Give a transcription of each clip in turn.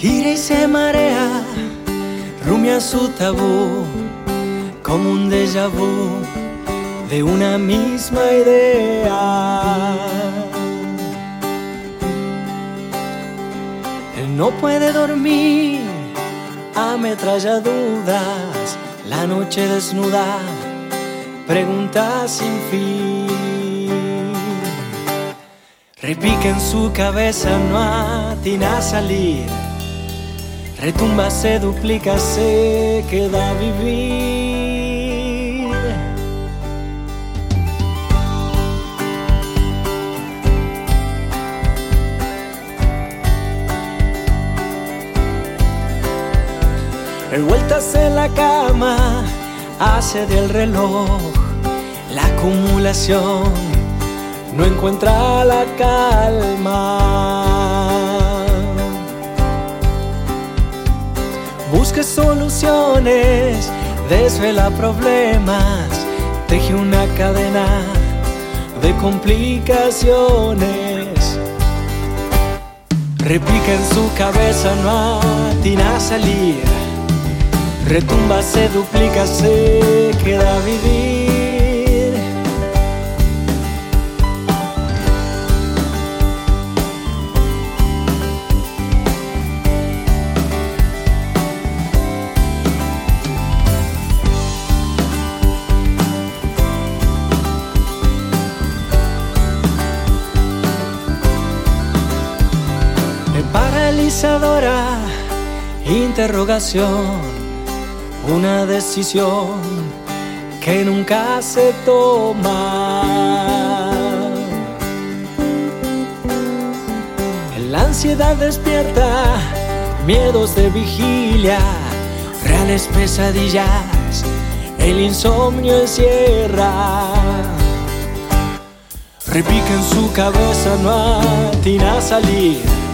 Gira y se marea, rumia su tabú, como un déjà vu de una misma idea. Él no puede dormir, ametralla dudas, la noche desnuda, preguntas sin fin. Repica en su cabeza, no atina a salir. Retumba, se duplica, se queda a vivir. Revueltas en la cama, hace del reloj la acumulación, no encuentra la calma. Busca soluciones, desvela problemas, teje una cadena de complicaciones. Repica en su cabeza, no atina a salir. Retumba, se duplica, se queda vivir. Interrogación, una decisión que nunca se toma. La ansiedad despierta miedos de vigilia, reales pesadillas, el insomnio encierra. Repica en su cabeza, no atina a salir.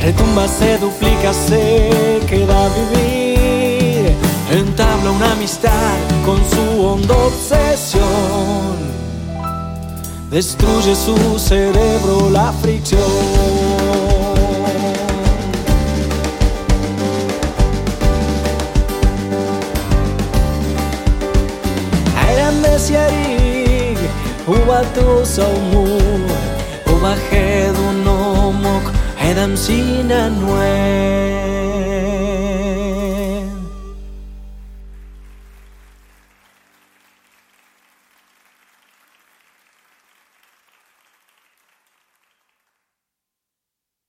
Retumba, se duplica, se queda a vivir. Entabla una amistad con su honda obsesión. Destruye su cerebro la fricción. Saumur, ubahedun nomok, Madam Sinanue.